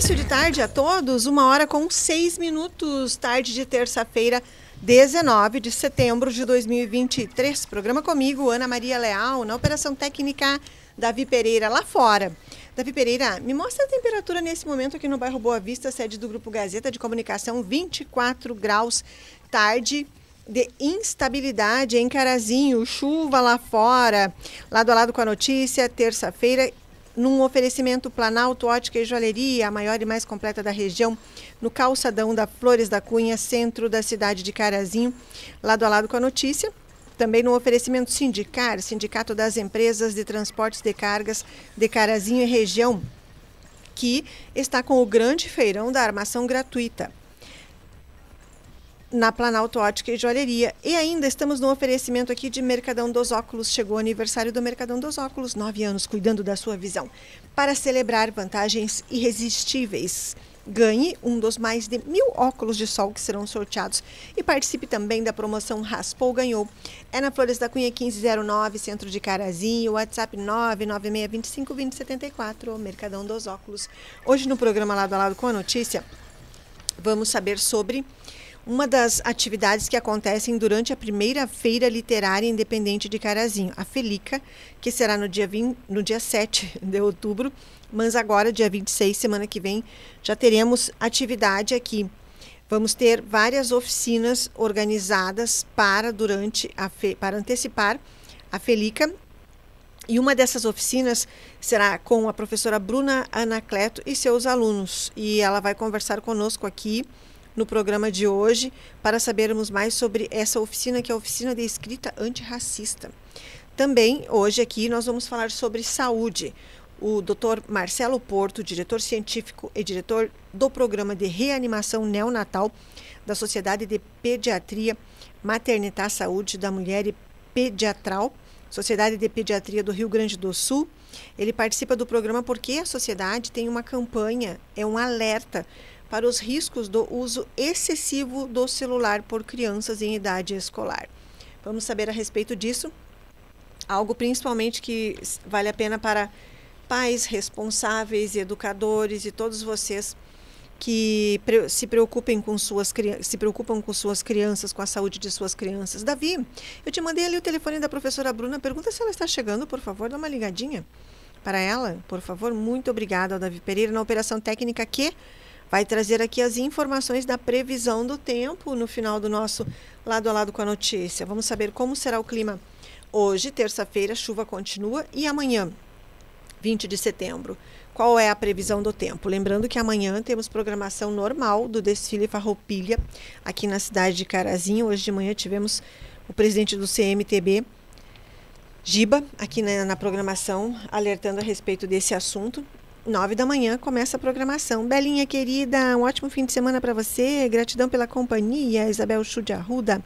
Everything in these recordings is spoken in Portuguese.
Início de tarde a todos, uma hora com seis minutos, tarde de terça-feira, 19 de setembro de 2023. Programa comigo, Ana Maria Leal, na Operação Técnica Davi Pereira, lá fora. Davi Pereira, me mostra a temperatura nesse momento aqui no bairro Boa Vista, sede do Grupo Gazeta de Comunicação, 24 graus, tarde de instabilidade em Carazinho, chuva lá fora, lado a lado com a notícia, terça-feira, num oferecimento Planalto Ótica e Joalheria, a maior e mais completa da região, no calçadão da Flores da Cunha, centro da cidade de Carazinho, lado a lado com a notícia. Também no oferecimento Sindicar, Sindicato das Empresas de Transportes de Cargas de Carazinho e região, que está com o grande feirão da armação gratuita na Planalto Ótica e Joalheria. E ainda estamos no oferecimento aqui de Mercadão dos Óculos. Chegou o aniversário do Mercadão dos Óculos, nove anos cuidando da sua visão. Para celebrar vantagens irresistíveis. Ganhe um dos mais de mil óculos de sol que serão sorteados e participe também da promoção Raspou Ganhou. É na Flores da Cunha 1509, centro de Carazinho, WhatsApp 996252074, Mercadão dos Óculos. Hoje no programa Lado a Lado com a Notícia, vamos saber sobre uma das atividades que acontecem durante a primeira Feira Literária Independente de Carazinho, a Felica, que será no dia, 20, no dia 7 de outubro, mas agora, dia 26, semana que vem, já teremos atividade aqui. Vamos ter várias oficinas organizadas para durante a fe, para antecipar a Felica. E uma dessas oficinas será com a professora Bruna Anacleto e seus alunos. E ela vai conversar conosco aqui no programa de hoje para sabermos mais sobre essa oficina, que é a oficina de escrita antirracista. Também hoje aqui nós vamos falar sobre saúde. O Dr. Marcelo Porto, diretor científico e diretor do programa de reanimação neonatal da Sociedade de Pediatria Maternitar Saúde da Mulher e Pediatral, Sociedade de Pediatria do Rio Grande do Sul. Ele participa do programa porque a sociedade tem uma campanha, é um alerta para os riscos do uso excessivo do celular por crianças em idade escolar. Vamos saber a respeito disso. Algo principalmente que vale a pena para pais responsáveis, educadores e todos vocês que se preocupem com suas se preocupam com suas crianças, com a saúde de suas crianças. Davi, eu te mandei ali o telefone da professora Bruna. Pergunta se ela está chegando, por favor, dá uma ligadinha para ela, por favor. Muito obrigada, Davi Pereira, na operação técnica que vai trazer aqui as informações da previsão do tempo no final do nosso lado a lado com a notícia. Vamos saber como será o clima hoje, terça-feira, chuva continua e amanhã, 20 de setembro. Qual é a previsão do tempo? Lembrando que amanhã temos programação normal do desfile Farroupilha aqui na cidade de Carazinho. Hoje de manhã tivemos o presidente do CMTB, Giba, aqui na, na programação, alertando a respeito desse assunto. Nove da manhã começa a programação. Belinha querida, um ótimo fim de semana para você. Gratidão pela companhia, Isabel Chude Arruda.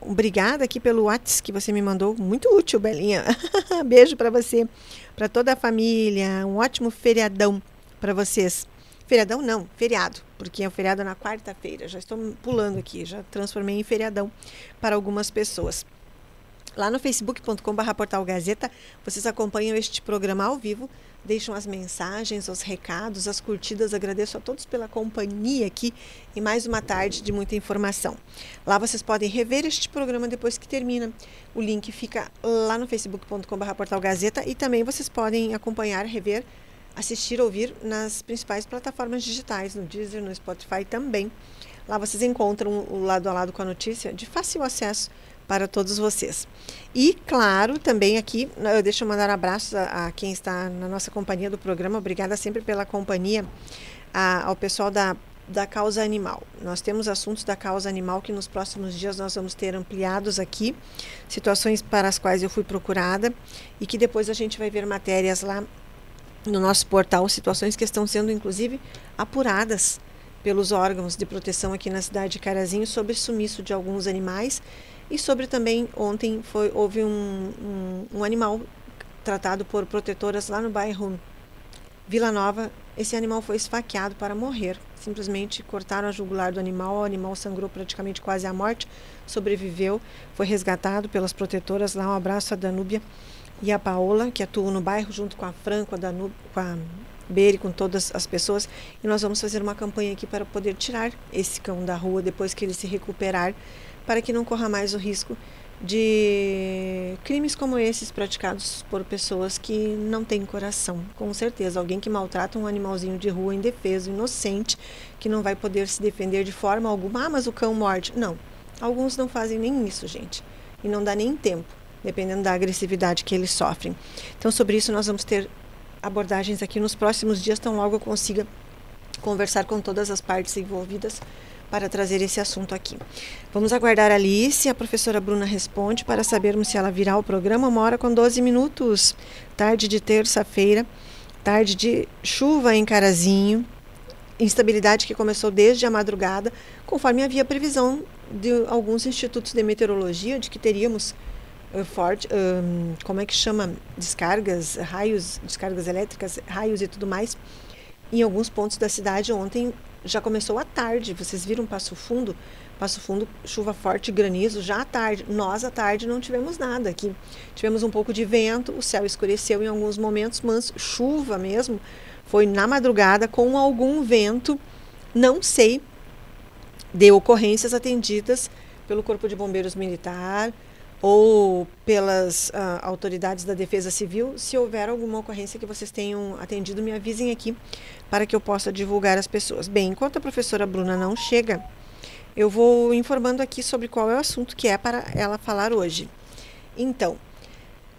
Obrigada aqui pelo WhatsApp que você me mandou. Muito útil, Belinha. Beijo para você, para toda a família. Um ótimo feriadão para vocês. Feriadão não, feriado, porque é um feriado na quarta-feira. Já estou pulando aqui, já transformei em feriadão para algumas pessoas. Lá no facebook.com.br Portal Gazeta, vocês acompanham este programa ao vivo deixam as mensagens, os recados, as curtidas. Agradeço a todos pela companhia aqui e mais uma tarde de muita informação. Lá vocês podem rever este programa depois que termina. O link fica lá no facebook.com.br portal Gazeta e também vocês podem acompanhar, rever, assistir, ouvir nas principais plataformas digitais, no Deezer, no Spotify também. Lá vocês encontram o lado a lado com a notícia de fácil acesso para todos vocês. E, claro, também aqui, eu deixo mandar um abraço a, a, quem está na nossa companhia do programa. Obrigada sempre pela companhia a, ao pessoal da, da causa animal. Nós temos assuntos da causa animal que nos próximos dias nós vamos ter ampliados aqui, situações para as quais eu fui procurada e que depois a gente vai ver matérias lá no nosso portal, situações que estão sendo inclusive apuradas pelos órgãos de proteção aqui na cidade de Carazinho sobre sumiço de alguns animais e sobre também, ontem foi, houve um, um, um animal tratado por protetoras lá no bairro Vila Nova. Esse animal foi esfaqueado para morrer. Simplesmente cortaram a jugular do animal, o animal sangrou praticamente quase à morte, sobreviveu, foi resgatado pelas protetoras lá. Um abraço a Danúbia e a Paola, que atuam no bairro junto com a Fran, com a, Danúbia, com a Beire, com todas as pessoas, e nós vamos fazer uma campanha aqui para poder tirar esse cão da rua depois que ele se recuperar, para que não corra mais o risco de crimes como esses praticados por pessoas que não têm coração. Com certeza, alguém que maltrata um animalzinho de rua indefeso, inocente, que não vai poder se defender de forma alguma. Ah, mas o cão morde. Não. Alguns não fazem nem isso, gente. E não dá nem tempo, dependendo da agressividade que eles sofrem. Então, sobre isso, nós vamos ter abordagens aqui nos próximos dias, tão logo eu consiga conversar com todas as partes envolvidas para trazer esse assunto aqui. Vamos aguardar a Alice, a professora Bruna responde para sabermos se ela virá ao programa. Uma hora com 12 minutos, tarde de terça-feira, tarde de chuva em Carazinho, instabilidade que começou desde a madrugada, conforme havia previsão de alguns institutos de meteorologia de que teríamos forte, um, como é que chama, descargas, raios, descargas elétricas, raios e tudo mais, em alguns pontos da cidade ontem já começou à tarde. Vocês viram Passo Fundo? Passo Fundo, chuva forte, granizo já à tarde. Nós à tarde não tivemos nada aqui. Tivemos um pouco de vento, o céu escureceu em alguns momentos, mas chuva mesmo foi na madrugada com algum vento. Não sei de ocorrências atendidas pelo Corpo de Bombeiros Militar ou pelas uh, autoridades da Defesa Civil. Se houver alguma ocorrência que vocês tenham atendido, me avisem aqui para que eu possa divulgar as pessoas. Bem, enquanto a professora Bruna não chega, eu vou informando aqui sobre qual é o assunto que é para ela falar hoje. Então,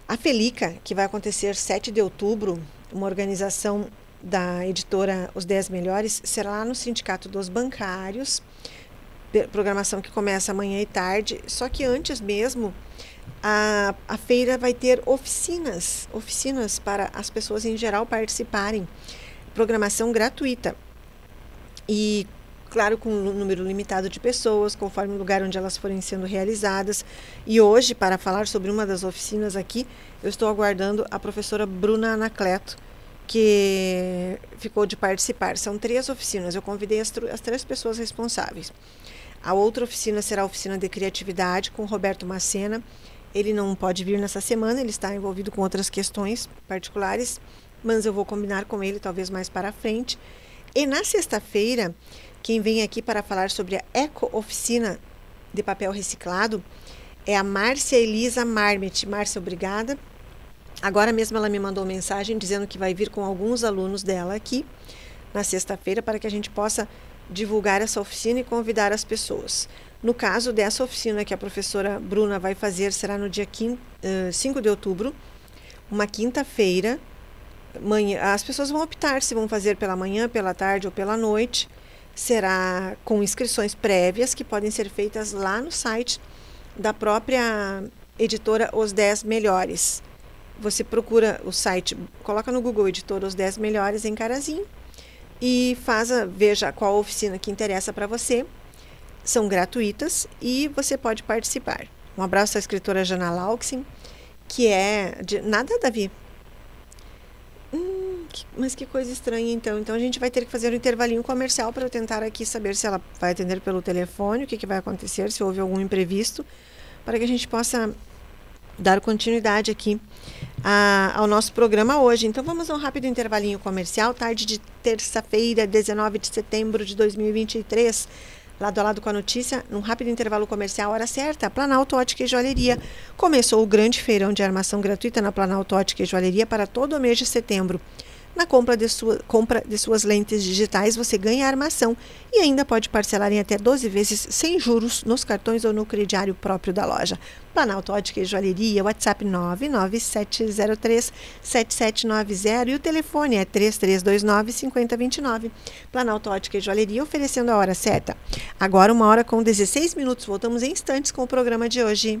a Felica, que vai acontecer 7 de outubro, uma organização da editora Os 10 Melhores, será lá no Sindicato dos Bancários, programação que começa amanhã e tarde, só que antes mesmo a, a feira vai ter oficinas, oficinas para as pessoas em geral participarem programação gratuita. E, claro, com um número limitado de pessoas, conforme o lugar onde elas forem sendo realizadas. E hoje, para falar sobre uma das oficinas aqui, eu estou aguardando a professora Bruna Anacleto, que ficou de participar. São três oficinas, eu convidei as, as três pessoas responsáveis. A outra oficina será a oficina de criatividade com Roberto Macena. Ele não pode vir nessa semana, ele está envolvido com outras questões particulares mas eu vou combinar com ele talvez mais para frente. E na sexta-feira, quem vem aqui para falar sobre a Eco Oficina de Papel Reciclado é a Márcia Elisa Marmet. Márcia, obrigada. Agora mesmo ela me mandou mensagem dizendo que vai vir com alguns alunos dela aqui na sexta-feira para que a gente possa divulgar essa oficina e convidar as pessoas. No caso dessa oficina que a professora Bruna vai fazer, será no dia 5 de outubro, uma quinta-feira, as pessoas vão optar se vão fazer pela manhã, pela tarde ou pela noite. Será com inscrições prévias que podem ser feitas lá no site da própria editora Os 10 Melhores. Você procura o site, coloca no Google Editora Os 10 Melhores em Carazinho e faz a, veja qual oficina que interessa para você. São gratuitas e você pode participar. Um abraço à escritora Jana Lauxin, que é de nada, Davi, Hum, que, mas que coisa estranha então. Então a gente vai ter que fazer um intervalinho comercial para eu tentar aqui saber se ela vai atender pelo telefone, o que, que vai acontecer, se houve algum imprevisto, para que a gente possa dar continuidade aqui a, ao nosso programa hoje. Então vamos a um rápido intervalinho comercial, tarde de terça-feira, 19 de setembro de 2023 lado a lado com a notícia, num rápido intervalo comercial, hora certa, Planalto Ótica e Joalheria. Começou o grande feirão de armação gratuita na Planalto Ótica e Joalheria para todo o mês de setembro. Na compra de, sua, compra de suas lentes digitais, você ganha armação e ainda pode parcelar em até 12 vezes sem juros nos cartões ou no crediário próprio da loja. Planalto Ótica e Joalheria, WhatsApp 99703-7790 e o telefone é 3329-5029. Planalto Ótica e Joalheria oferecendo a hora certa. Agora uma hora com 16 minutos. Voltamos em instantes com o programa de hoje.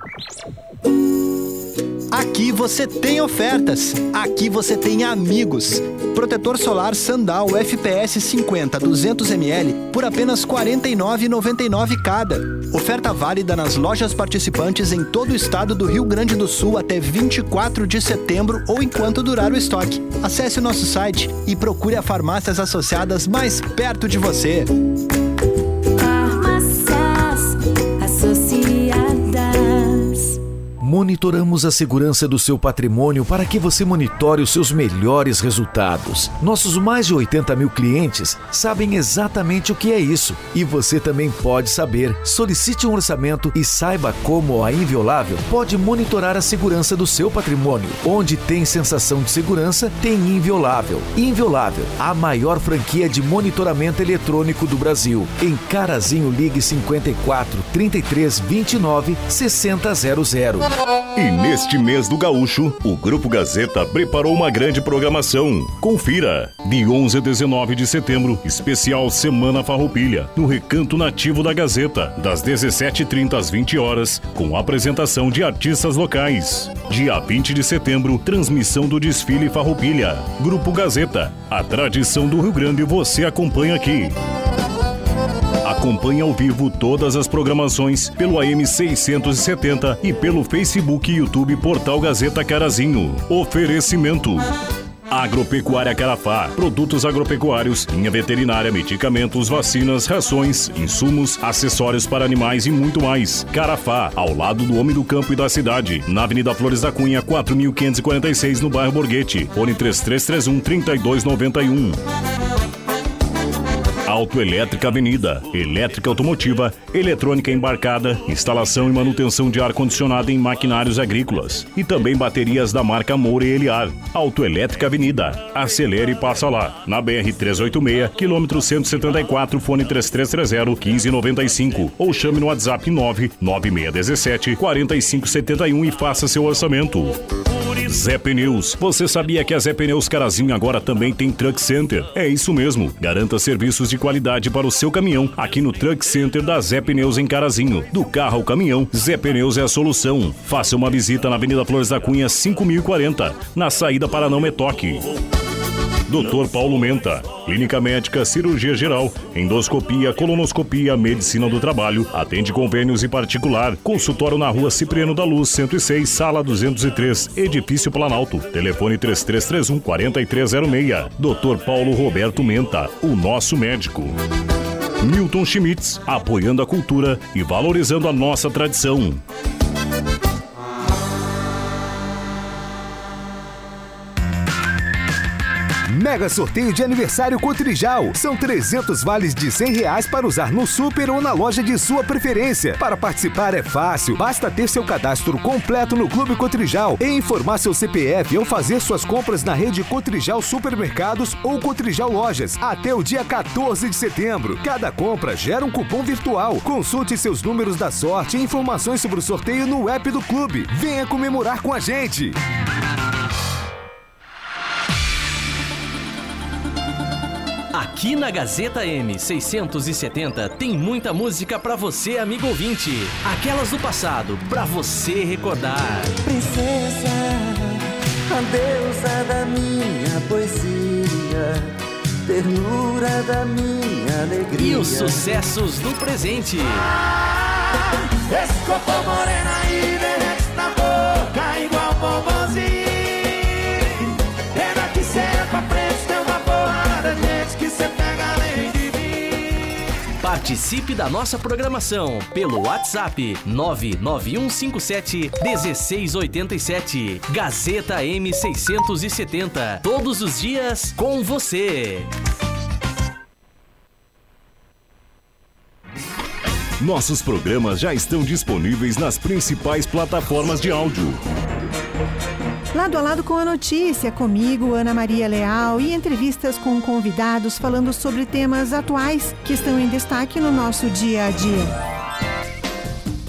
Aqui você tem ofertas. Aqui você tem amigos. Protetor solar Sandal FPS 50 200ml por apenas R$ 49,99 cada. Oferta válida nas lojas participantes em todo o estado do Rio Grande do Sul até 24 de setembro ou enquanto durar o estoque. Acesse o nosso site e procure a farmácias associadas mais perto de você. Monitoramos a segurança do seu patrimônio para que você monitore os seus melhores resultados. Nossos mais de 80 mil clientes sabem exatamente o que é isso e você também pode saber. Solicite um orçamento e saiba como a Inviolável pode monitorar a segurança do seu patrimônio. Onde tem sensação de segurança, tem Inviolável. Inviolável, a maior franquia de monitoramento eletrônico do Brasil. Em Carazinho Ligue 54 33 29 6000. E neste mês do Gaúcho, o Grupo Gazeta preparou uma grande programação. Confira! De 11 a 19 de setembro, especial Semana Farroupilha, no Recanto Nativo da Gazeta, das 17h30 às 20 horas, com apresentação de artistas locais. Dia 20 de setembro, transmissão do desfile Farroupilha. Grupo Gazeta, a tradição do Rio Grande você acompanha aqui. Acompanhe ao vivo todas as programações pelo AM 670 e pelo Facebook e YouTube Portal Gazeta Carazinho. Oferecimento. Agropecuária Carafá. Produtos agropecuários, linha veterinária, medicamentos, vacinas, rações, insumos, acessórios para animais e muito mais. Carafá, ao lado do homem do campo e da cidade. Na Avenida Flores da Cunha, 4546, no bairro Borghetti. Fone 3331 3291. Autoelétrica Avenida, elétrica automotiva, eletrônica embarcada, instalação e manutenção de ar-condicionado em maquinários agrícolas e também baterias da marca Moura e Eliar. Autoelétrica Avenida, acelere e passa lá, na BR 386, quilômetro 174, fone 3330 1595 ou chame no WhatsApp 99617 4571 e faça seu orçamento. Zé Pneus. Você sabia que a Zé Pneus Carazinho agora também tem Truck Center? É isso mesmo. Garanta serviços de qualidade para o seu caminhão aqui no Truck Center da Zé Pneus em Carazinho. Do carro ao caminhão, Zé Pneus é a solução. Faça uma visita na Avenida Flores da Cunha 5040, na saída para Não Metoque. Dr. Paulo Menta. Clínica médica, cirurgia geral, endoscopia, colonoscopia, medicina do trabalho, atende convênios e particular. Consultório na rua Cipriano da Luz, 106, sala 203, edifício Planalto. Telefone 3331 4306. Dr. Paulo Roberto Menta, o nosso médico. Milton Schmitz, apoiando a cultura e valorizando a nossa tradição. Mega sorteio de aniversário Cotrijal. São 300 vales de 100 reais para usar no super ou na loja de sua preferência. Para participar é fácil, basta ter seu cadastro completo no Clube Cotrijal e informar seu CPF ou fazer suas compras na rede Cotrijal Supermercados ou Cotrijal Lojas até o dia 14 de setembro. Cada compra gera um cupom virtual. Consulte seus números da sorte e informações sobre o sorteio no app do clube. Venha comemorar com a gente. Aqui na Gazeta M 670 tem muita música para você, amigo ouvinte. Aquelas do passado, para você recordar. Princesa, a deusa da minha poesia, ternura da minha alegria. E os sucessos do presente. Ah, Escopou morena e Participe da nossa programação pelo WhatsApp 99157 1687. Gazeta M670. Todos os dias com você. Nossos programas já estão disponíveis nas principais plataformas de áudio. Lado a lado com a notícia, comigo, Ana Maria Leal, e entrevistas com convidados falando sobre temas atuais que estão em destaque no nosso dia a dia.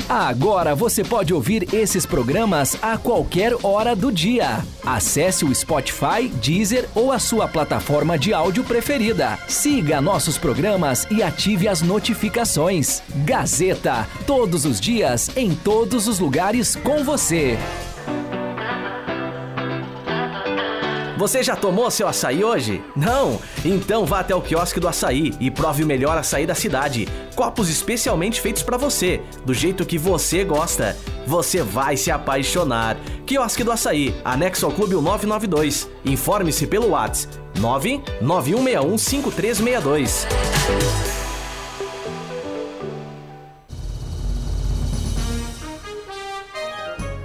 Agora você pode ouvir esses programas a qualquer hora do dia. Acesse o Spotify, Deezer ou a sua plataforma de áudio preferida. Siga nossos programas e ative as notificações. Gazeta, todos os dias, em todos os lugares com você. Você já tomou seu açaí hoje? Não? Então vá até o quiosque do açaí e prove o melhor açaí da cidade. Copos especialmente feitos para você, do jeito que você gosta. Você vai se apaixonar. Quiosque do Açaí, anexo ao Clube 992. Informe-se pelo WhatsApp 99161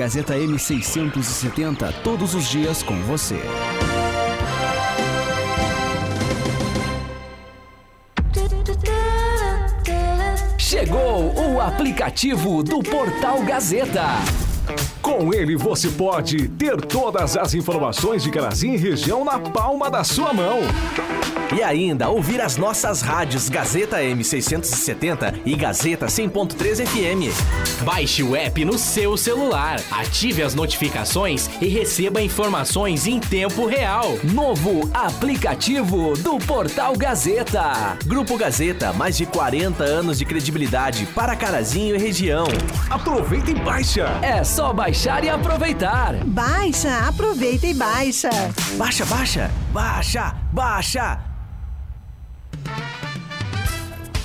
Gazeta M670, todos os dias com você. Chegou o aplicativo do Portal Gazeta. Com ele você pode ter todas as informações de Carazinho e região na palma da sua mão. E ainda ouvir as nossas rádios Gazeta M670 e Gazeta 100.3 FM. Baixe o app no seu celular, ative as notificações e receba informações em tempo real. Novo aplicativo do Portal Gazeta. Grupo Gazeta, mais de 40 anos de credibilidade para Carazinho e região. Aproveita e baixa. É só baixar e aproveitar. Baixa, aproveita e baixa. Baixa, baixa, baixa, baixa.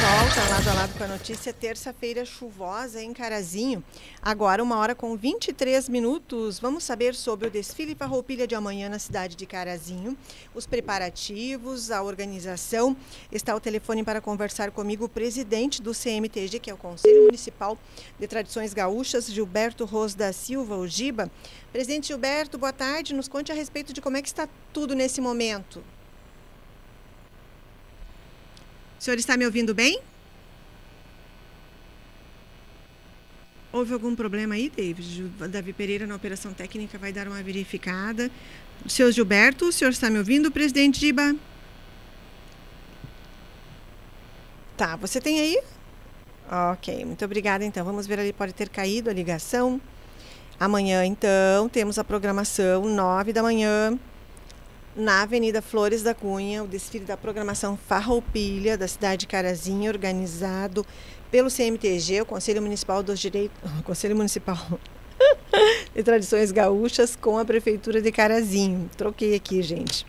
Volta, lado a lado com a notícia, terça-feira chuvosa em Carazinho. Agora, uma hora com 23 minutos. Vamos saber sobre o desfile Farroupilha de amanhã na cidade de Carazinho, os preparativos, a organização. Está ao telefone para conversar comigo o presidente do CMTG, que é o Conselho Municipal de Tradições Gaúchas, Gilberto Ros da Silva, o Giba. Presidente Gilberto, boa tarde. Nos conte a respeito de como é que está tudo nesse momento. O senhor está me ouvindo bem? Houve algum problema aí, David? Davi Pereira, na operação técnica, vai dar uma verificada. Seu Gilberto, o senhor está me ouvindo, presidente Diba? Tá, você tem aí? Ok, muito obrigada. Então, vamos ver ali, pode ter caído a ligação. Amanhã, então, temos a programação, nove da manhã, na Avenida Flores da Cunha, o desfile da programação Farroupilha da cidade de Carazinho, organizado pelo CMTG, o Conselho Municipal dos Direitos, Conselho Municipal de Tradições Gaúchas, com a Prefeitura de Carazinho. Troquei aqui, gente.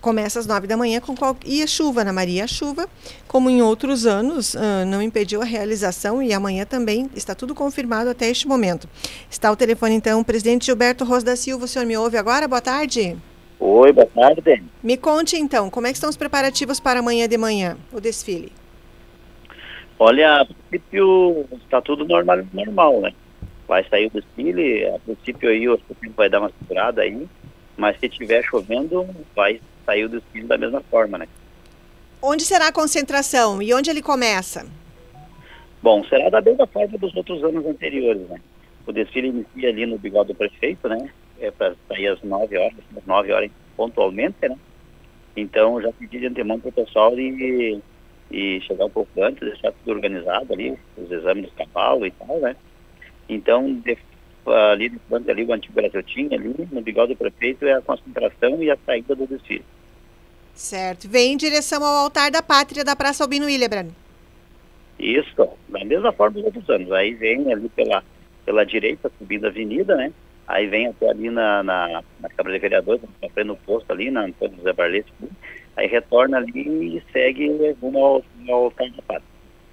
Começa às nove da manhã com qual... e a chuva, Ana Maria. A chuva, como em outros anos, ah, não impediu a realização e amanhã também está tudo confirmado até este momento. Está o telefone, então, o presidente Gilberto Ros da Silva. O senhor me ouve agora? Boa tarde. Oi, boa tarde. Me conte então, como é que estão os preparativos para amanhã de manhã, o desfile? Olha, a princípio está tudo normal, normal, né? Vai sair o desfile, a princípio aí o tempo vai dar uma segurada aí, mas se tiver chovendo, vai sair o desfile da mesma forma, né? Onde será a concentração e onde ele começa? Bom, será da mesma forma dos outros anos anteriores, né? O desfile inicia ali no bigode do prefeito, né? É para sair às 9 horas, às 9 horas pontualmente, né? Então já pedi de antemão para o pessoal e, e chegar um pouco antes, deixar tudo organizado ali, os exames dos cavalos e tal, né? Então, de, ali de frente ali, o antigo Brasil tinha ali, no bigode do prefeito, é a concentração e a saída do desfile. Certo. Vem em direção ao altar da pátria da Praça Albino Hildebrand. Isso, da mesma forma dos outros anos. Aí vem ali pela, pela direita, subindo a avenida, né? Aí vem até ali na, na, na Câmara de Vereadores, na frente do posto ali, na Antônio José Barlete. Aí retorna ali e segue rumo ao, ao pátria.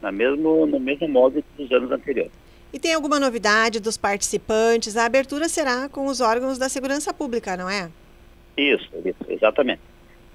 Na mesmo, no mesmo modo dos anos anteriores. E tem alguma novidade dos participantes? A abertura será com os órgãos da segurança pública, não é? Isso, isso, exatamente.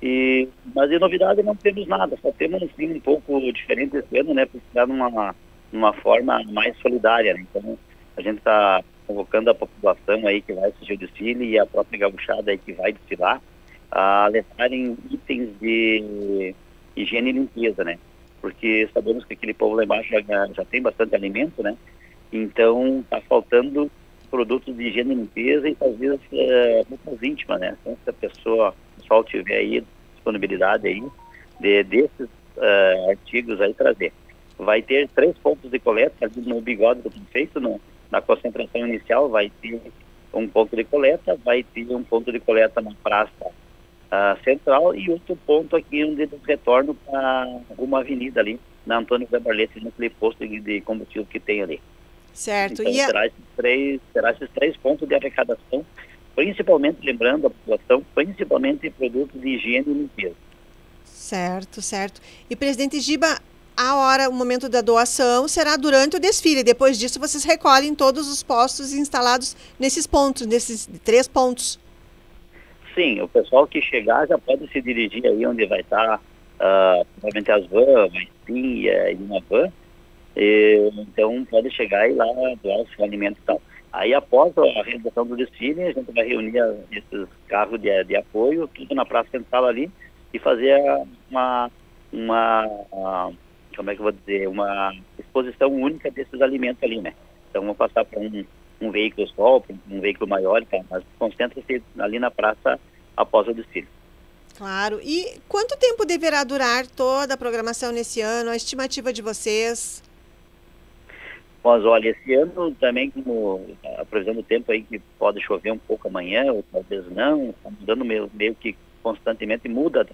E, mas de novidade não temos nada, só temos assim, um pouco diferente esse ano, né? Porque está numa, numa forma mais solidária, né? Então a gente está convocando a população aí que vai assistir o desfile e a própria gabuchada aí que vai desfilar a levarem itens de higiene e limpeza, né? Porque sabemos que aquele povo lá embaixo já, já tem bastante alimento, né? Então está faltando produtos de higiene e limpeza e talvez é, roupas íntimas, né? Então se a pessoa, o pessoal tiver aí disponibilidade aí de, desses uh, artigos aí trazer. Vai ter três pontos de coleta no bigode do prefeito, no, na concentração inicial vai ter um ponto de coleta, vai ter um ponto de coleta na praça ah, central e outro ponto aqui onde eles retornam para uma avenida ali, na Antônio Gabarlete, naquele posto de, de combustível que tem ali. Certo. Então, e a- terá, esses três, terá esses três pontos de arrecadação, principalmente, lembrando a população, principalmente produtos de higiene e limpeza. Certo, certo. E presidente Giba, a hora, o momento da doação será durante o desfile. Depois disso, vocês recolhem todos os postos instalados nesses pontos, nesses três pontos. Sim, o pessoal que chegar já pode se dirigir aí onde vai estar, ah, provavelmente as vans, sim, e uma van. E, então pode chegar e lá doar o seu alimento e tal. Aí após a realização do desfile, a gente vai reunir a- esses carros de, de apoio, tudo na praça central ali, e fazer uma, uma, ah, como é que eu vou dizer, uma exposição única desses alimentos ali, né? Então vamos passar para um, um veículo só, um veículo maior, tá? mas concentra-se ali na praça após o desfile. Claro. E quanto tempo deverá durar toda a programação nesse ano? A estimativa de vocês? Mas olha, esse ano também, como a previsão do tempo aí, que pode chover um pouco amanhã, ou talvez não, está mudando meio, meio que constantemente muda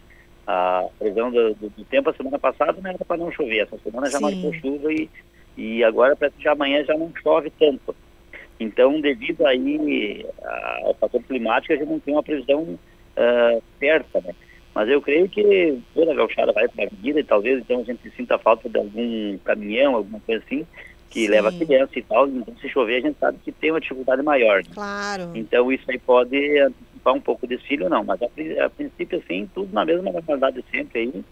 a previsão do, do- do tempo. A semana passada não era para não chover, essa semana já Sim. marcou chuva e, e agora parece que amanhã já não chove tanto. Então, devido aí ao fator climático, a gente não tem uma previsão ah, certa, né? Mas eu creio que toda a gauchada vai para a avenida e talvez então a gente sinta falta de algum caminhão, alguma coisa assim, que Sim. leva criança e tal. Então, se chover, a gente sabe que tem uma dificuldade maior. né? Claro. Então, isso aí pode um pouco o desfile ou não. Mas, a, a princípio, assim, tudo na mesma normalidade sempre aí.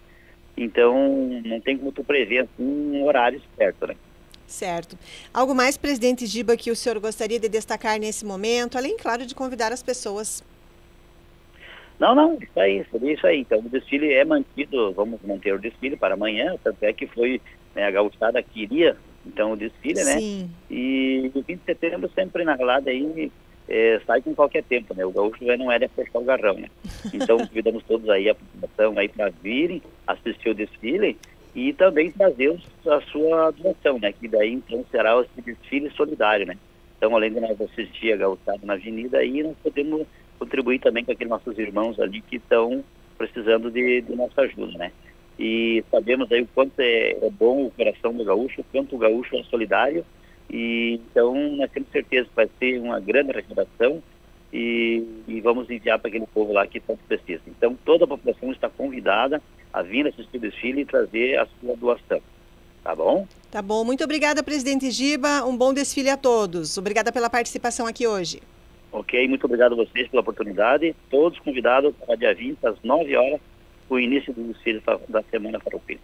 Então, não tem como tu prever assim, um horário certo, né? Certo. Algo mais, presidente Giba, que o senhor gostaria de destacar nesse momento, além, claro, de convidar as pessoas. Não, não, isso aí, isso aí. Então, o desfile é mantido, vamos manter o desfile para amanhã, tanto é que foi né, a gauchada queria, então, o desfile, né? Sim. E o 20 de setembro sempre, na aí é, sai com qualquer tempo, né? O gaúcho não é de apertar o garrão, né? Então, convidamos todos aí, a população aí para virem assistir o desfile e também trazer a sua doação, né? Que daí, então, será esse desfile solidário, né? Então, além de nós assistir a gauchada na avenida, aí nós podemos contribuir também com aqueles nossos irmãos ali que estão precisando de, de nossa ajuda, né? E sabemos aí o quanto é, é bom o coração do gaúcho, o quanto o gaúcho é solidário, e então nós temos certeza que vai ser uma grande arrecadação e, e vamos enviar para aquele povo lá que tanto precisa. Então toda a população está convidada a vir assistir o desfile e trazer a sua doação, tá bom? Tá bom. Muito obrigada, presidente Giba. Um bom desfile a todos. Obrigada pela participação aqui hoje. Ok, muito obrigado a vocês pela oportunidade. Todos convidados para dia 20, às 9 horas, o início do desfile da Semana Farroupilha.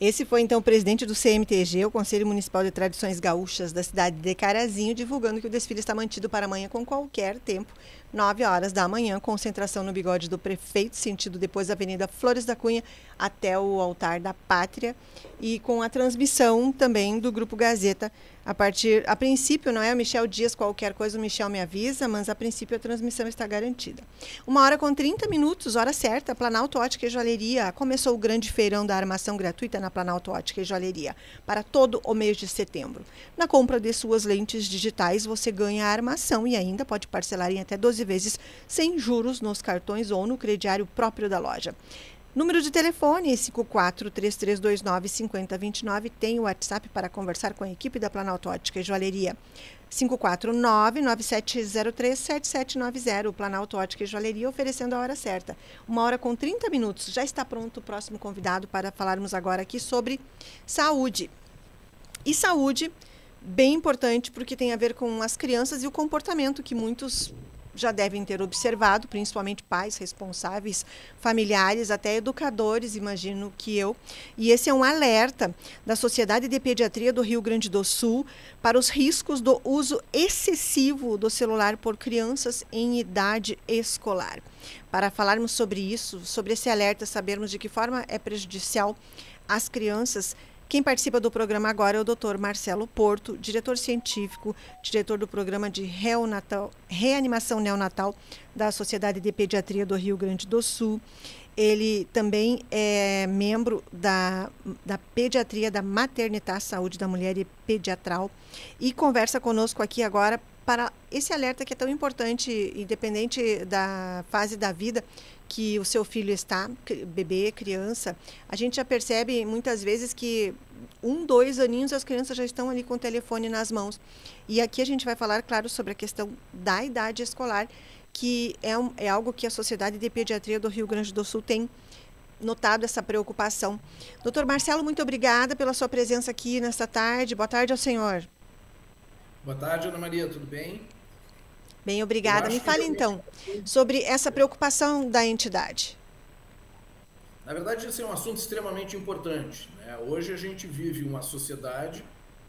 Esse foi então o presidente do CMTG, o Conselho Municipal de Tradições Gaúchas da cidade de Carazinho, divulgando que o desfile está mantido para amanhã com qualquer tempo, 9 horas da manhã, concentração no bigode do prefeito, sentido depois da Avenida Flores da Cunha até o altar da Pátria, e com a transmissão também do Grupo Gazeta. A partir, a princípio, não é o Michel Dias, qualquer coisa o Michel me avisa, mas a princípio a transmissão está garantida. Uma hora com 30 minutos, hora certa, Planalto Ótica e Joalheria. Começou o grande feirão da armação gratuita na Planalto Ótica e Joalheria para todo o mês de setembro. Na compra de suas lentes digitais, você ganha a armação e ainda pode parcelar em até 12 vezes sem juros nos cartões ou no crediário próprio da loja. Número de telefone 5433295029. Tem o WhatsApp para conversar com a equipe da Planalto Ótica e Joalheria. 549-9703-7790. Planalto Ótica e Joalheria oferecendo a hora certa. Uma hora com 30 minutos. Já está pronto o próximo convidado para falarmos agora aqui sobre saúde. E saúde, bem importante, porque tem a ver com as crianças e o comportamento que muitos já devem ter observado, principalmente pais responsáveis, familiares, até educadores, imagino que eu. E esse é um alerta da Sociedade de Pediatria do Rio Grande do Sul para os riscos do uso excessivo do celular por crianças em idade escolar. Para falarmos sobre isso, sobre esse alerta, sabermos de que forma é prejudicial às crianças, quem participa do programa agora é o Dr. Marcelo Porto, diretor científico, diretor do programa de reonatal, reanimação neonatal da Sociedade de Pediatria do Rio Grande do Sul. Ele também é membro da, da Pediatria da Maternidade Saúde da Mulher e Pediatral e conversa conosco aqui agora para esse alerta que é tão importante, independente da fase da vida, que o seu filho está, bebê, criança, a gente já percebe muitas vezes que um, dois aninhos as crianças já estão ali com o telefone nas mãos. E aqui a gente vai falar, claro, sobre a questão da idade escolar, que é, um, é algo que a Sociedade de Pediatria do Rio Grande do Sul tem notado essa preocupação. Doutor Marcelo, muito obrigada pela sua presença aqui nesta tarde. Boa tarde ao senhor. Boa tarde, Ana Maria, tudo bem? Bem, obrigada. Me fale então sobre essa preocupação da entidade. Na verdade, esse é um assunto extremamente importante. né? Hoje a gente vive uma sociedade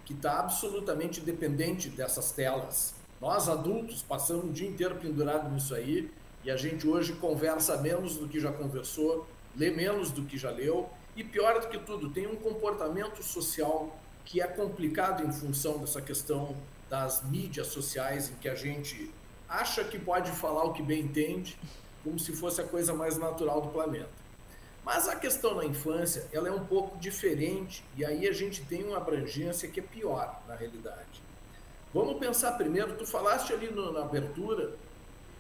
que está absolutamente dependente dessas telas. Nós, adultos, passamos o dia inteiro pendurado nisso aí e a gente hoje conversa menos do que já conversou, lê menos do que já leu e, pior do que tudo, tem um comportamento social que é complicado em função dessa questão das mídias sociais, em que a gente acha que pode falar o que bem entende, como se fosse a coisa mais natural do planeta. Mas a questão na infância, ela é um pouco diferente e aí a gente tem uma abrangência que é pior, na realidade. Vamos pensar primeiro, tu falaste ali no- na abertura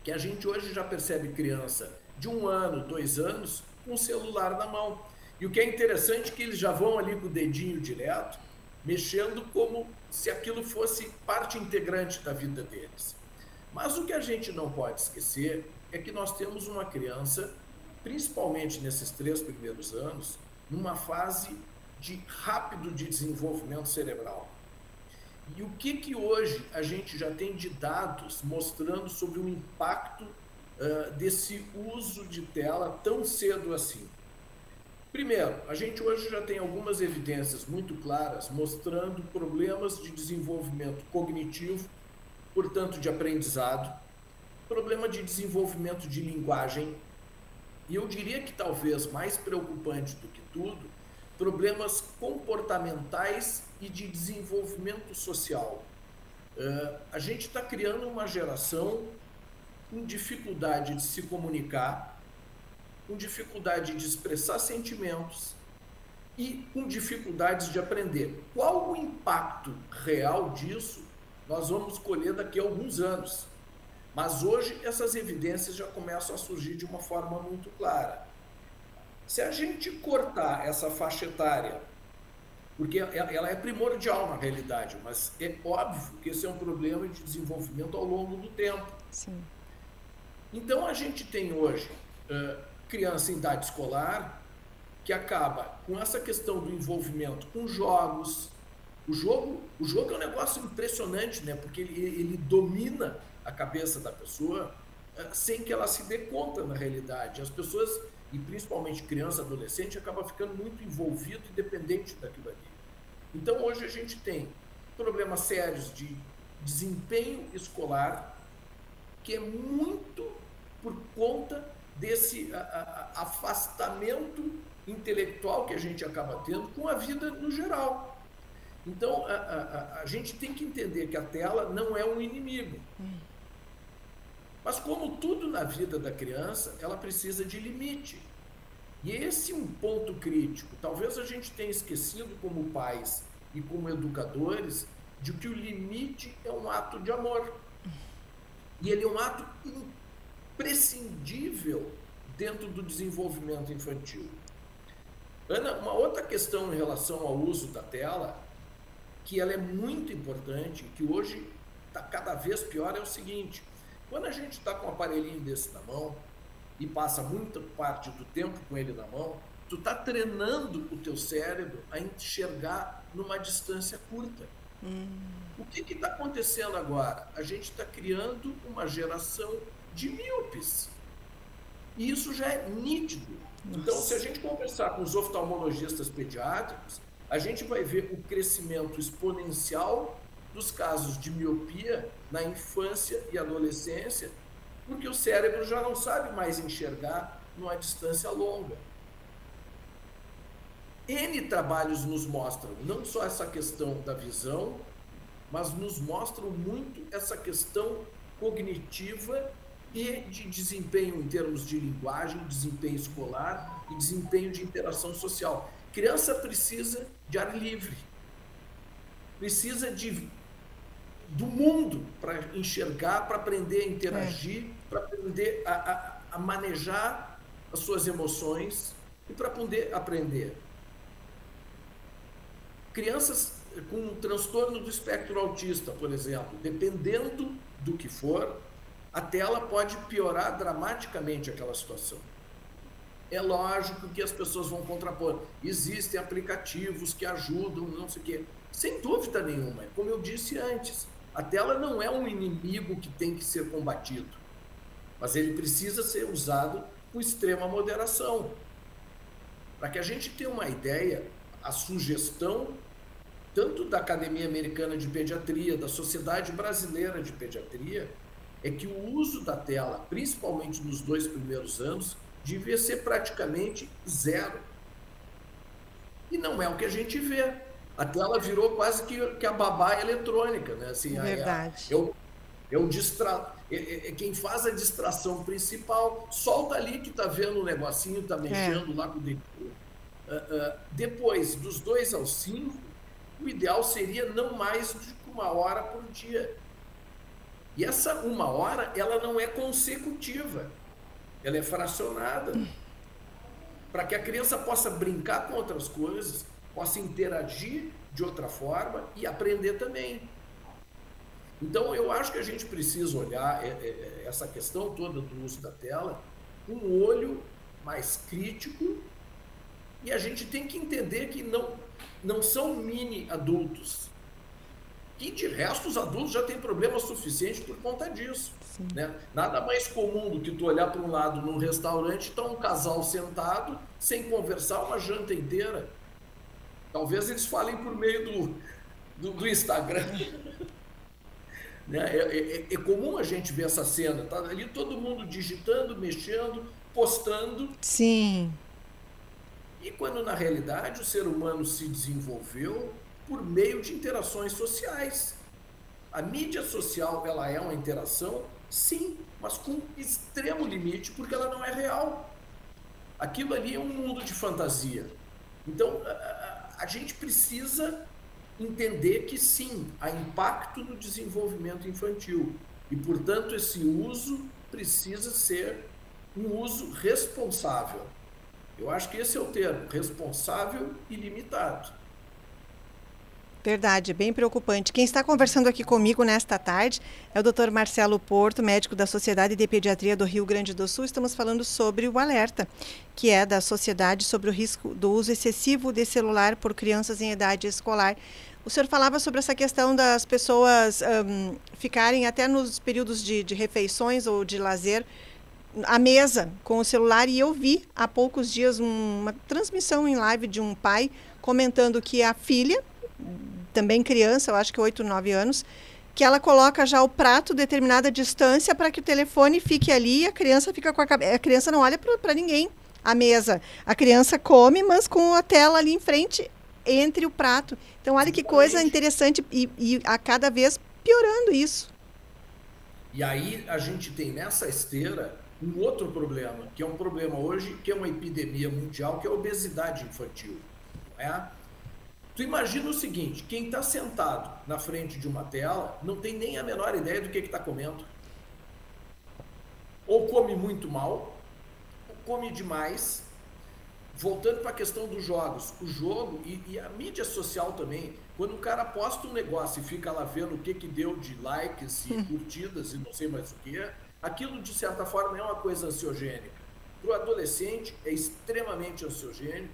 que a gente hoje já percebe criança de um ano, dois anos, com o celular na mão. E o que é interessante é que eles já vão ali com o dedinho direto, mexendo como se aquilo fosse parte integrante da vida deles. Mas o que a gente não pode esquecer é que nós temos uma criança, principalmente nesses três primeiros anos, numa fase de rápido de desenvolvimento cerebral. E o que que hoje a gente já tem de dados mostrando sobre o impacto ah, desse uso de tela tão cedo assim? Primeiro, a gente hoje já tem algumas evidências muito claras mostrando problemas de desenvolvimento cognitivo, portanto de aprendizado, problema de desenvolvimento de linguagem, e eu diria que talvez mais preocupante do que tudo, problemas comportamentais e de desenvolvimento social. Uh, a gente está criando uma geração com dificuldade de se comunicar, com dificuldade de expressar sentimentos e com dificuldades de aprender. Qual o impacto real disso? Nós vamos colher daqui a alguns anos. Mas hoje essas evidências já começam a surgir de uma forma muito clara. Se a gente cortar essa faixa etária, porque ela é primordial na realidade, mas é óbvio que esse é um problema de desenvolvimento ao longo do tempo. Sim. Então a gente tem hoje uh, criança em idade escolar que acaba com essa questão do envolvimento com jogos. O jogo, o jogo é um negócio impressionante, né? Porque ele, ele domina a cabeça da pessoa uh, sem que ela se dê conta na realidade. As pessoas, e principalmente criança, adolescente, acaba ficando muito envolvido e dependente daquilo ali. Então hoje a gente tem problemas sérios de desempenho escolar que é muito por conta desse afastamento intelectual que a gente acaba tendo com a vida no geral. Então, a, a, gente tem que entender que a tela não é um inimigo. Mas, como tudo na vida da criança, ela precisa de limite. E esse é um ponto crítico. Talvez a gente tenha esquecido, como pais e como educadores, de que o limite é um ato de amor. E ele é um ato imprescindível dentro do desenvolvimento infantil. Ana, uma outra questão em relação ao uso da tela, que ela é muito importante, que hoje está cada vez pior, é o seguinte: quando a gente está com um aparelhinho desse na mão e passa muita parte do tempo com ele na mão, tu está treinando o teu cérebro a enxergar numa distância curta. Hum. O que está acontecendo agora? A gente está criando uma geração de míopes. E isso já é nítido. Nossa. Então, se a gente conversar com os oftalmologistas pediátricos, a gente vai ver o crescimento exponencial dos casos de miopia na infância e adolescência, porque o cérebro já não sabe mais enxergar numa distância longa. N trabalhos nos mostram não só essa questão da visão, mas nos mostram muito essa questão cognitiva e de desempenho em termos de linguagem, desempenho escolar e desempenho de interação social. Criança precisa de ar livre, precisa de do mundo para enxergar, para aprender a interagir, é. para aprender a, a, a, manejar as suas emoções e para poder aprender. Crianças com um transtorno do espectro autista, por exemplo, dependendo do que for, a tela pode piorar dramaticamente aquela situação. É lógico que as pessoas vão contrapor. Existem aplicativos que ajudam, não sei o quê. Sem dúvida nenhuma. Como eu disse antes, a tela não é um inimigo que tem que ser combatido, mas ele precisa ser usado com extrema moderação. Para que a gente tenha uma ideia, a sugestão tanto da Academia Americana de Pediatria, da Sociedade Brasileira de Pediatria, é que o uso da tela, principalmente nos dois primeiros anos, devia ser praticamente zero. E não é o que a gente vê. A tela virou quase que, que a babá eletrônica, né? Assim, Verdade. É, é, o distra... É, é, é, quem faz a distração principal, solta ali que tá vendo o um negocinho, tá mexendo é. lá com o dedo. Uh, uh, depois, dos dois aos cinco, o ideal seria não mais de uma hora por dia. E essa uma hora, ela não é consecutiva, ela é fracionada. Para que a criança possa brincar com outras coisas, possa interagir de outra forma e aprender também. Então, eu acho que a gente precisa olhar é, é, é, essa questão toda do uso da tela com um olho mais crítico e a gente tem que entender que não, não são mini adultos. E de resto, os adultos já têm problemas suficientes por conta disso. Né? Nada mais comum do que tu olhar para um lado num restaurante e tá um casal sentado, sem conversar, uma janta inteira. Talvez eles falem por meio do, do, do Instagram. né? É, é, é, comum a gente ver essa cena. Tá ali todo mundo digitando, mexendo, postando. Sim. E quando na realidade o ser humano se desenvolveu por meio de interações sociais. A mídia social ela é uma interação, sim, mas com extremo limite, porque ela não é real. Aquilo ali é um mundo de fantasia. Então a, gente precisa entender que sim, há impacto no desenvolvimento infantil e, portanto, esse uso precisa ser um uso responsável. Eu acho que esse é o termo, responsável e limitado. Verdade, bem preocupante. Quem está conversando aqui comigo nesta tarde é o Dr. Marcelo Porto, médico da Sociedade de Pediatria do Rio Grande do Sul. Estamos falando sobre o alerta, que é da Sociedade sobre o risco do uso excessivo de celular por crianças em idade escolar. O senhor falava sobre essa questão das pessoas um, ficarem até nos períodos de, de refeições ou de lazer à mesa com o celular e eu vi há poucos dias uma transmissão em live de um pai comentando que a filha, também criança, eu acho que 8, 9 anos, que ela coloca já o prato determinada distância para que o telefone fique ali e a criança fica com a cabeça. A criança não olha para ninguém à mesa. A criança come, mas com a tela ali em frente entre o prato. Então, olha que coisa interessante e, e a cada vez piorando isso. E aí a gente tem nessa esteira um outro problema, que é um problema hoje, que é uma epidemia mundial, que é a obesidade infantil. É? Tu imagina o seguinte, quem está sentado na frente de uma tela não tem nem a menor ideia do que está comendo. Ou come muito mal, ou come demais. Voltando para a questão dos jogos, o jogo e, e, a mídia social também, quando o cara posta um negócio e fica lá vendo o que, que deu de likes e curtidas e não sei mais o que, aquilo de certa forma é uma coisa ansiogênica. Para o adolescente é extremamente ansiogênico,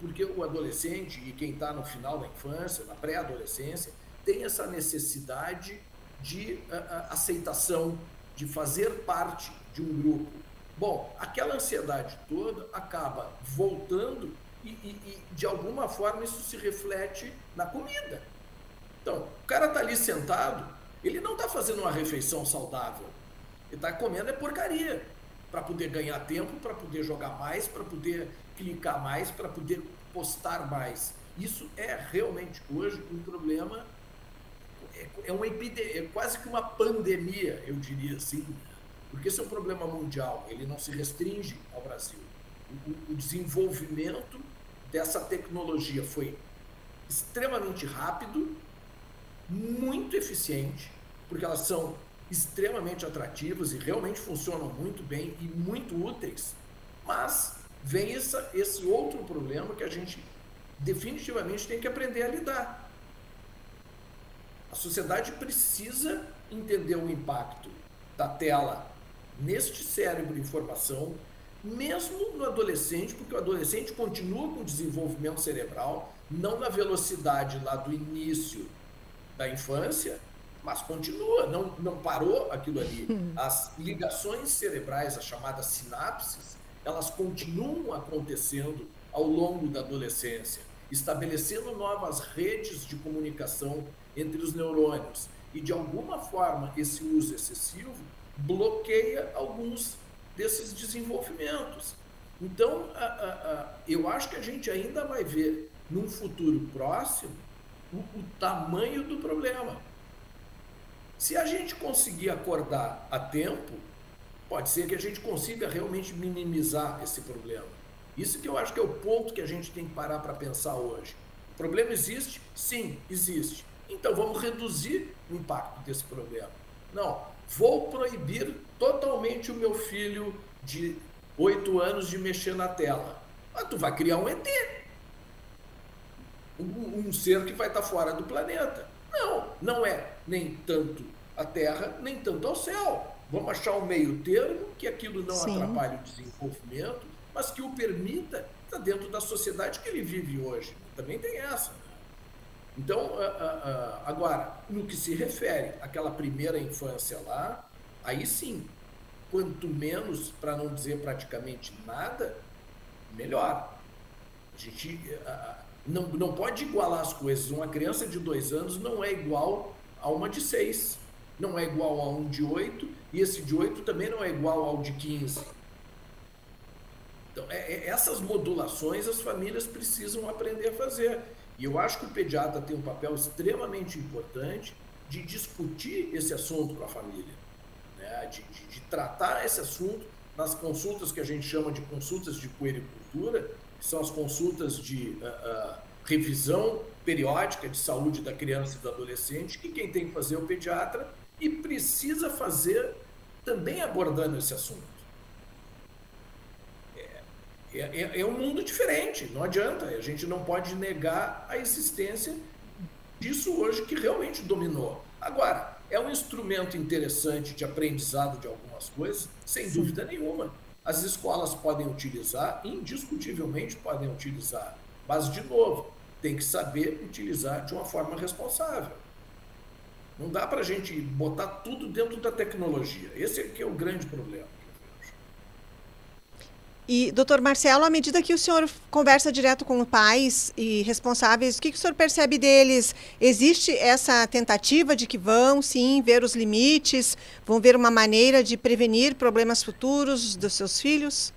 porque o adolescente e quem está no final da infância, na pré-adolescência, tem essa necessidade de uh, aceitação, de fazer parte de um grupo. Bom, aquela ansiedade toda acaba voltando e, e, e de alguma forma isso se reflete na comida. Então, o cara está ali sentado, ele não está fazendo uma refeição saudável, ele está comendo é porcaria para poder ganhar tempo, para poder jogar mais, para poder clicar mais, para poder postar mais. Isso é realmente hoje um problema, é, é uma epidemia, é quase que uma pandemia, eu diria assim, porque esse é um problema mundial, ele não se restringe ao Brasil. O, o desenvolvimento dessa tecnologia foi extremamente rápido, muito eficiente, porque elas são extremamente atrativas e realmente funcionam muito bem e muito úteis. Mas vem essa, esse outro problema que a gente definitivamente tem que aprender a lidar. A sociedade precisa entender o impacto da tela neste cérebro de informação, mesmo no adolescente, porque o adolescente continua com o desenvolvimento cerebral, não na velocidade lá do início da infância, mas continua, não, não parou aquilo ali. As ligações cerebrais, as chamadas sinapses, elas continuam acontecendo ao longo da adolescência, estabelecendo novas redes de comunicação entre os neurônios. E de alguma forma, esse uso excessivo bloqueia alguns desses desenvolvimentos. Então, a, a, a, eu acho que a gente ainda vai ver, num futuro próximo, o, o tamanho do problema. Se a gente conseguir acordar a tempo, pode ser que a gente consiga realmente minimizar esse problema. Isso que eu acho que é o ponto que a gente tem que parar para pensar hoje. O problema existe? Sim, existe. Então vamos reduzir o impacto desse problema. Não, vou proibir totalmente o meu filho de 8 anos de mexer na tela. Mas tu vai criar um ET. Um, um ser que vai estar fora do planeta. Não, não é nem tanto a Terra, nem tanto ao céu. Vamos achar um meio termo que aquilo não Sim. atrapalhe o desenvolvimento, mas que o permita estar dentro da sociedade que ele vive hoje. Também tem essa. Então, agora, no que se refere àquela primeira infância lá, aí sim, quanto menos, para não dizer praticamente nada, melhor. A gente não, não pode igualar as coisas. Uma criança de dois anos não é igual a uma de seis, não é igual a um de oito, e esse de oito também não é igual ao de quinze. Então, é, é, essas modulações as famílias precisam aprender a fazer. E eu acho que o pediatra tem um papel extremamente importante de discutir esse assunto com a família, né? de, de, de, tratar esse assunto nas consultas que a gente chama de consultas de puericultura, que são as consultas de uh, uh, revisão periódica de saúde da criança e do adolescente, que quem tem que fazer é o pediatra e precisa fazer também abordando esse assunto. É, é, é, um mundo diferente, não adianta. A gente não pode negar a existência disso hoje que realmente dominou. Agora, é um instrumento interessante de aprendizado de algumas coisas, sem Sim. dúvida nenhuma. As escolas podem utilizar, indiscutivelmente podem utilizar, mas, de novo, tem que saber utilizar de uma forma responsável. Não dá para a gente botar tudo dentro da tecnologia. Esse é que é o grande problema. E, doutor Marcelo, à medida que o senhor conversa direto com pais e responsáveis, o que, que o senhor percebe deles? Existe essa tentativa de que vão, sim, ver os limites, vão ver uma maneira de prevenir problemas futuros dos seus filhos?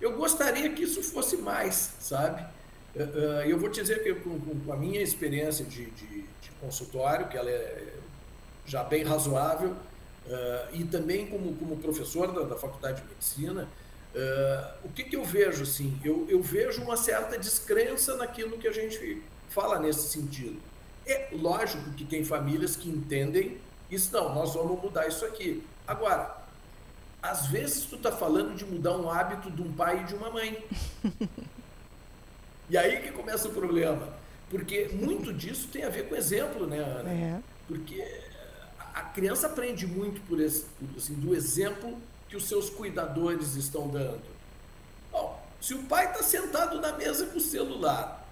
Eu gostaria que isso fosse mais, sabe? Eh, eh, eu vou te dizer que com a minha experiência de, de consultório, que ela é já bem razoável, eh, e também como, como professor da, da Faculdade de Medicina, Uh, o que, que, eu vejo assim? Eu, eu, vejo uma certa descrença naquilo que a gente fala nesse sentido. É lógico que tem famílias que entendem isso, não, nós vamos mudar isso aqui. Agora, às vezes tu está falando de mudar um hábito de um pai e de uma mãe. e aí que começa o problema. Porque muito disso tem a ver com exemplo, né, Ana? É. Porque a criança aprende muito por esse, assim, do exemplo que os seus cuidadores estão dando? Bom, se o pai está sentado na mesa com o celular,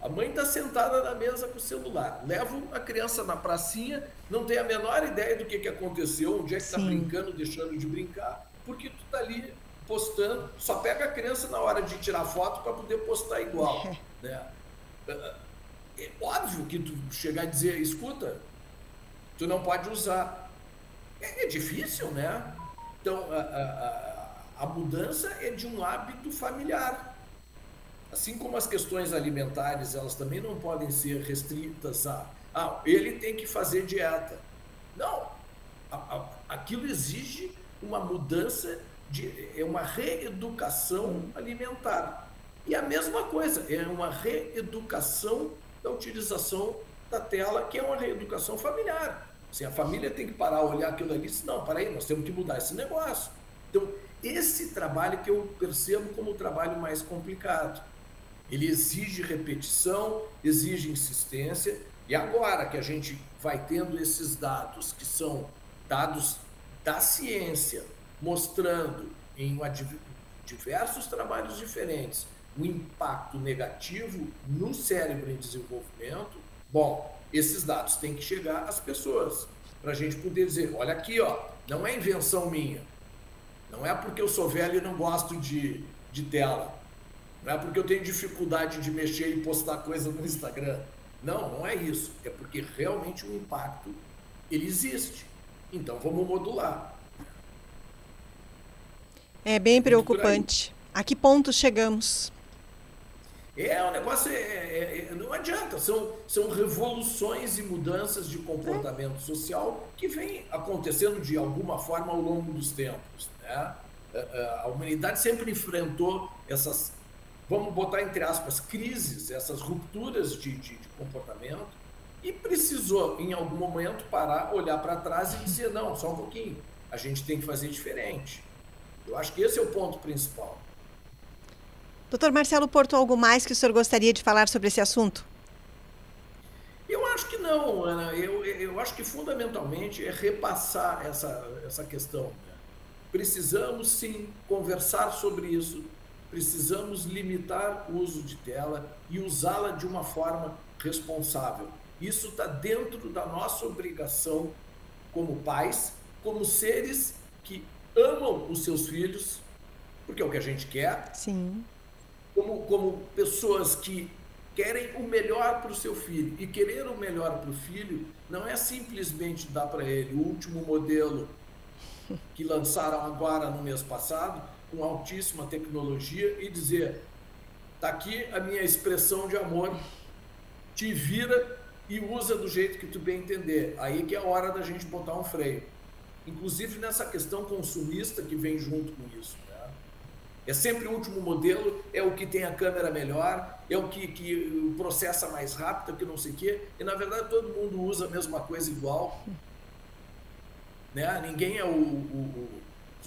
a mãe está sentada na mesa com o celular, leva a criança na pracinha, não tem a menor ideia do que, que aconteceu, onde é que está brincando, deixando de brincar, porque tu está ali postando, só pega a criança na hora de tirar foto para poder postar igual. né? É, óbvio que tu chegar e dizer, escuta, tu não pode usar. É, é difícil, né? Então, a, a, a mudança é de um hábito familiar. Assim como as questões alimentares, elas também não podem ser restritas a, ah, ele tem que fazer dieta. Não. A, aquilo exige uma mudança, de, é uma reeducação alimentar. E a mesma coisa, é uma reeducação da utilização da tela, que é uma reeducação familiar. Assim, a família tem que parar, olhar aquilo ali e dizer, não, para aí, nós temos que mudar esse negócio. Então, esse trabalho que eu percebo como o trabalho mais complicado. Ele exige repetição, exige insistência, e agora que a gente vai tendo esses dados, que são dados da ciência, mostrando em diversos trabalhos diferentes o impacto negativo no cérebro em desenvolvimento, bom, esses dados têm que chegar às pessoas, para a gente poder dizer, olha aqui, ó, não é invenção minha, não é porque eu sou velho e não gosto de, de tela, não é porque eu tenho dificuldade de mexer e postar coisa no Instagram, não, não é isso, é porque realmente o impacto, ele existe, então vamos modular. É bem preocupante. A que ponto chegamos? É, o negócio é, é, é, não adianta, são, são revoluções e mudanças de comportamento social que vêm acontecendo de alguma forma ao longo dos tempos. Né? A humanidade sempre enfrentou essas, vamos botar entre aspas, crises, essas rupturas de, de, de comportamento e precisou, em algum momento, parar, olhar para trás e dizer: não, só um pouquinho, a gente tem que fazer diferente. Eu acho que esse é o ponto principal. Doutor Marcelo Porto, algo mais que o senhor gostaria de falar sobre esse assunto? Eu acho que não, Ana. Eu, eu acho que fundamentalmente é repassar essa, essa questão. Precisamos sim conversar sobre isso, precisamos limitar o uso de tela e usá-la de uma forma responsável. Isso está dentro da nossa obrigação como pais, como seres que amam os seus filhos, porque é o que a gente quer. Sim como, como pessoas que querem o melhor para o seu filho. E querer o melhor para o filho não é simplesmente dar para ele o último modelo que lançaram agora no mês passado, com altíssima tecnologia, e dizer: está aqui a minha expressão de amor, te vira e usa do jeito que tu bem entender. Aí que é a hora da gente botar um freio. Inclusive nessa questão consumista que vem junto com isso. É sempre o último modelo, é o que tem a câmera melhor, é o que, que processa mais rápido, que não sei o quê. E na verdade todo mundo usa a mesma coisa igual. Né? Ninguém é o, o,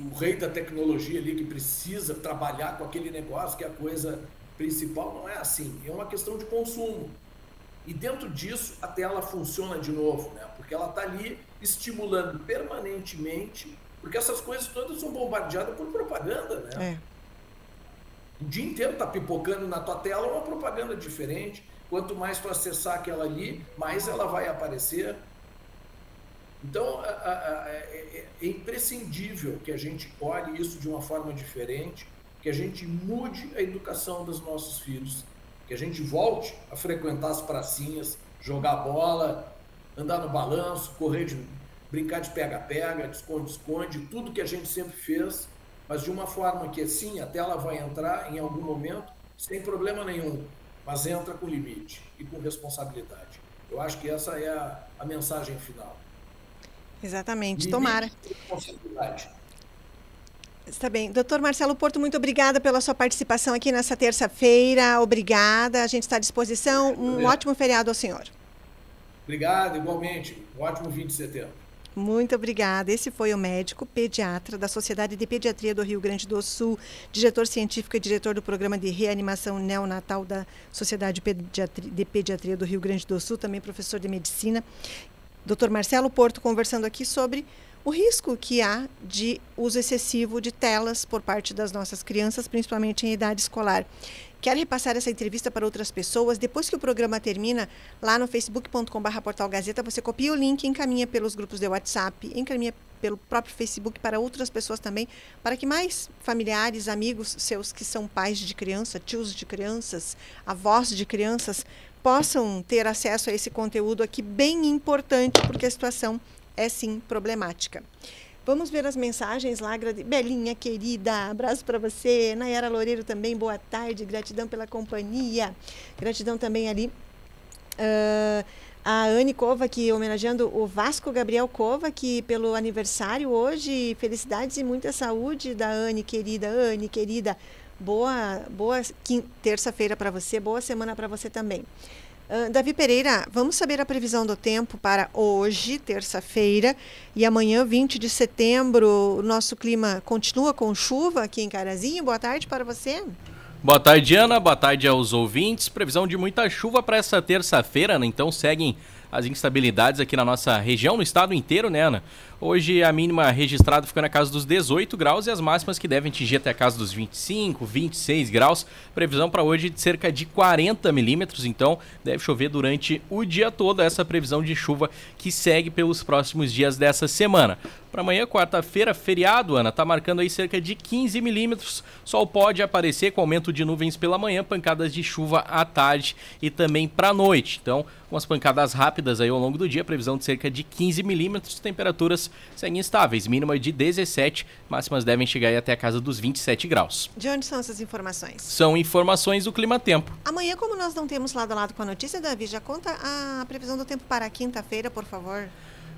o, rei da tecnologia ali que precisa trabalhar com aquele negócio que é a coisa principal. Não é assim, é uma questão de consumo. E dentro disso a tela funciona de novo, né? porque ela está ali estimulando permanentemente, porque essas coisas todas são bombardeadas por propaganda. Né? É. O dia inteiro está pipocando na tua tela uma propaganda diferente. Quanto mais tu acessar aquela ali, mais ela vai aparecer. Então, é, é imprescindível que a gente olhe isso de uma forma diferente, que a gente mude a educação dos nossos filhos, que a gente volte a frequentar as pracinhas, jogar bola, andar no balanço, correr de brincar de pega-pega, de esconde-esconde, tudo que a gente sempre fez mas de uma forma que sim, a tela vai entrar em algum momento sem problema nenhum, mas entra com limite e com responsabilidade. Eu acho que essa é a, a mensagem final. Exatamente, limite tomara. Está bem. Doutor Marcelo Porto, muito obrigada pela sua participação aqui nessa terça-feira. Obrigada. A gente está à disposição. Um ótimo feriado ao senhor. Obrigado, igualmente. Um ótimo 20 de setembro. Muito obrigada. Esse foi o médico pediatra da Sociedade de Pediatria do Rio Grande do Sul, diretor científico e diretor do programa de reanimação neonatal da Sociedade de Pediatria do Rio Grande do Sul, também professor de medicina. Dr. Marcelo Porto conversando aqui sobre o risco que há de uso excessivo de telas por parte das nossas crianças, principalmente em idade escolar. Quer repassar essa entrevista para outras pessoas? Depois que o programa termina, lá no facebook.com.br portal Gazeta, você copia o link, encaminha pelos grupos de WhatsApp, encaminha pelo próprio Facebook para outras pessoas também, para que mais familiares, amigos seus que são pais de criança, tios de crianças, avós de crianças, possam ter acesso a esse conteúdo aqui bem importante, porque a situação é sim problemática. Vamos ver as mensagens lá. Belinha, querida, abraço para você. Nayara Loureiro também, boa tarde. Gratidão pela companhia. Gratidão também ali. Uh, a Anne Cova, que homenageando o Vasco Gabriel Cova, que pelo aniversário hoje, felicidades e muita saúde da Anne, querida. Anne, querida, boa, boa terça-feira para você, boa semana para você também. Davi Pereira, vamos saber a previsão do tempo para hoje, terça-feira, e amanhã, 20 de setembro. O nosso clima continua com chuva aqui em Carazinho. Boa tarde para você. Boa tarde, Ana. Boa tarde aos ouvintes. Previsão de muita chuva para essa terça-feira, né? Então seguem as instabilidades aqui na nossa região, no estado inteiro, né, Ana? Hoje a mínima registrada fica na casa dos 18 graus e as máximas que devem atingir até a casa dos 25, 26 graus. Previsão para hoje de cerca de 40 milímetros, então deve chover durante o dia todo. Essa previsão de chuva que segue pelos próximos dias dessa semana. Para amanhã, quarta-feira, feriado, Ana, tá marcando aí cerca de 15 milímetros. Sol pode aparecer com aumento de nuvens pela manhã, pancadas de chuva à tarde e também para noite. Então, umas pancadas rápidas aí ao longo do dia, previsão de cerca de 15 milímetros, temperaturas seguem estáveis, mínima de 17, máximas devem chegar aí até a casa dos 27 graus. De onde são essas informações? São informações do Clima Tempo. Amanhã, como nós não temos lado a lado com a notícia, Davi, já conta a previsão do tempo para quinta-feira, por favor.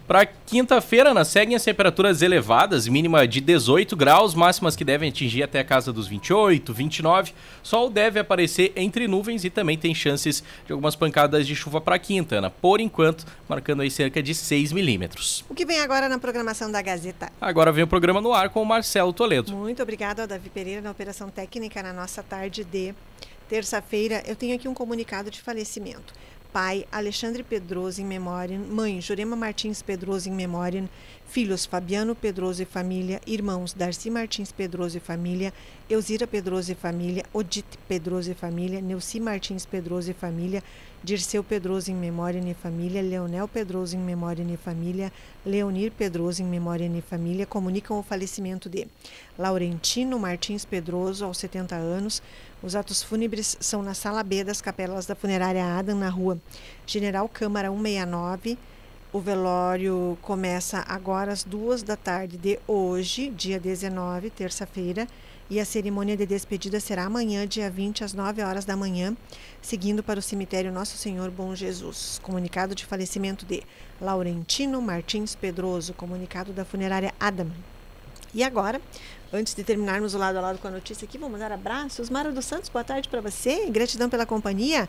Para quinta-feira, Ana, seguem as temperaturas elevadas, mínima de 18 graus, máximas que devem atingir até a casa dos 28, 29. Sol deve aparecer entre nuvens e também tem chances de algumas pancadas de chuva para quinta, Ana. Por enquanto, marcando aí cerca de 6 milímetros. O que vem agora na programação da Gazeta? Agora vem o programa no ar com o Marcelo Toledo. Muito obrigada ao Davi Pereira na operação técnica na nossa tarde de terça-feira. Eu tenho aqui um comunicado de falecimento. Pai Alexandre Pedroso em memória, mãe Jurema Martins Pedroso em memória, filhos Fabiano Pedroso e família, irmãos Darcy Martins Pedroso e família, Elzira Pedroso e família, Odite Pedroso e família, Neuci Martins Pedroso e família, Dirceu Pedroso em memória e família, Leonel Pedroso em memória e família, Leonir Pedroso em memória e família, comunicam o falecimento de Laurentino Martins Pedroso, aos 70 anos. Os atos fúnebres são na sala B das capelas da funerária Adam, na rua General Câmara 169. O velório começa agora às duas da tarde de hoje, dia 19, terça-feira, e a cerimônia de despedida será amanhã, dia 20, às 9 horas da manhã, seguindo para o cemitério Nosso Senhor Bom Jesus. Comunicado de falecimento de Laurentino Martins Pedroso, comunicado da funerária Adam. E agora, antes de terminarmos o lado a lado com a notícia aqui, vou mandar abraços. Mara dos Santos, boa tarde para você. Gratidão pela companhia.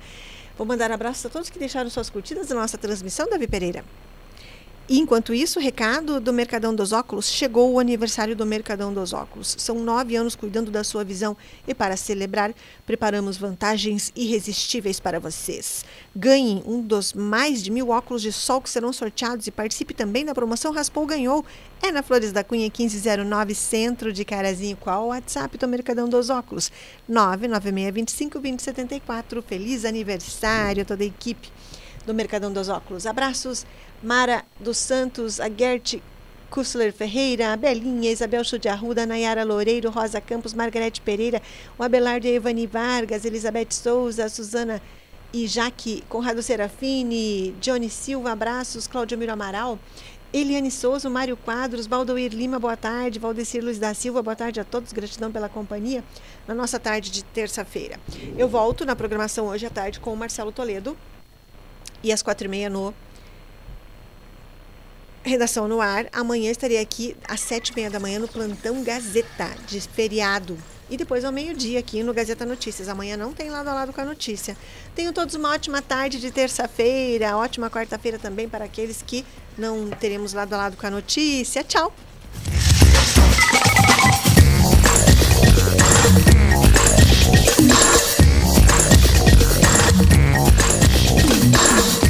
Vou mandar abraços a todos que deixaram suas curtidas da nossa transmissão, Davi Pereira. Enquanto isso, recado do Mercadão dos Óculos. Chegou o aniversário do Mercadão dos Óculos. São nove anos cuidando da sua visão e, para celebrar, preparamos vantagens irresistíveis para vocês. Ganhe um dos mais de mil óculos de sol que serão sorteados e participe também da promoção Raspou Ganhou. É na Flores da Cunha 1509, centro de Carazinho. Qual o WhatsApp do Mercadão dos Óculos? 996252074. Feliz aniversário a toda a equipe do Mercadão dos Óculos. Abraços, Mara dos Santos, a Gert Kussler Ferreira, a Belinha, Isabel Chude Arruda, Nayara Loureiro, Rosa Campos, Margarete Pereira, o Abelardo Evani Vargas, Elizabeth Souza, Suzana e Jaque Conrado Serafini, Johnny Silva, abraços, Cláudio Miro Amaral, Eliane Souza, Mário Quadros, Valdoir Lima, boa tarde, Valdecir Luiz da Silva, boa tarde a todos, gratidão pela companhia na nossa tarde de terça-feira. Eu volto na programação hoje à tarde com o Marcelo Toledo, e às quatro e meia no Redação no Ar. Amanhã estarei aqui às sete e meia da manhã no Plantão Gazeta, de feriado. E depois ao meio-dia aqui no Gazeta Notícias. Amanhã não tem lado a lado com a notícia. tenho todos uma ótima tarde de terça-feira, ótima quarta-feira também para aqueles que não teremos lado a lado com a notícia. Tchau! Thank you.